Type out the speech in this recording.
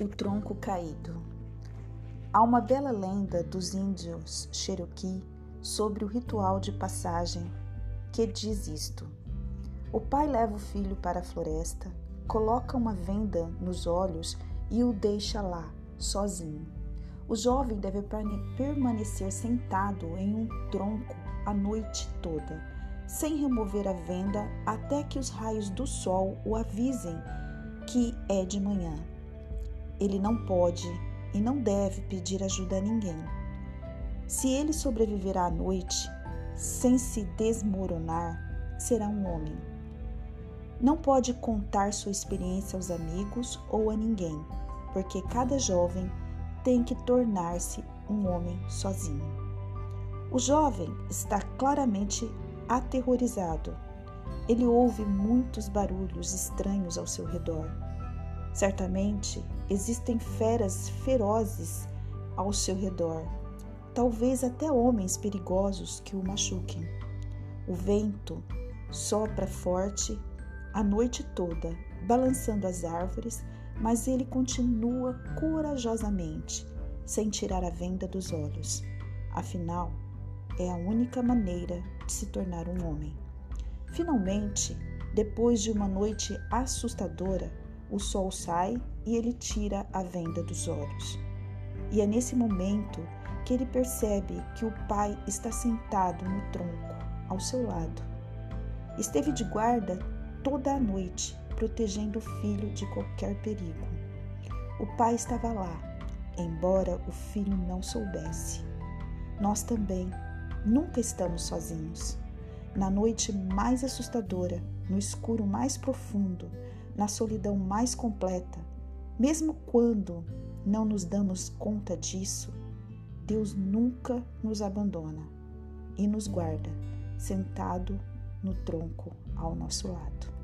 O tronco caído. Há uma bela lenda dos índios Cherokee sobre o ritual de passagem que diz isto: O pai leva o filho para a floresta, coloca uma venda nos olhos e o deixa lá, sozinho. O jovem deve permanecer sentado em um tronco a noite toda, sem remover a venda até que os raios do sol o avisem que é de manhã. Ele não pode e não deve pedir ajuda a ninguém. Se ele sobreviver à noite sem se desmoronar, será um homem. Não pode contar sua experiência aos amigos ou a ninguém, porque cada jovem tem que tornar-se um homem sozinho. O jovem está claramente aterrorizado. Ele ouve muitos barulhos estranhos ao seu redor. Certamente existem feras ferozes ao seu redor, talvez até homens perigosos que o machuquem. O vento sopra forte a noite toda, balançando as árvores, mas ele continua corajosamente, sem tirar a venda dos olhos. Afinal, é a única maneira de se tornar um homem. Finalmente, depois de uma noite assustadora, o sol sai e ele tira a venda dos olhos. E é nesse momento que ele percebe que o pai está sentado no tronco, ao seu lado. Esteve de guarda toda a noite, protegendo o filho de qualquer perigo. O pai estava lá, embora o filho não soubesse. Nós também nunca estamos sozinhos. Na noite mais assustadora, no escuro mais profundo, na solidão mais completa, mesmo quando não nos damos conta disso, Deus nunca nos abandona e nos guarda sentado no tronco ao nosso lado.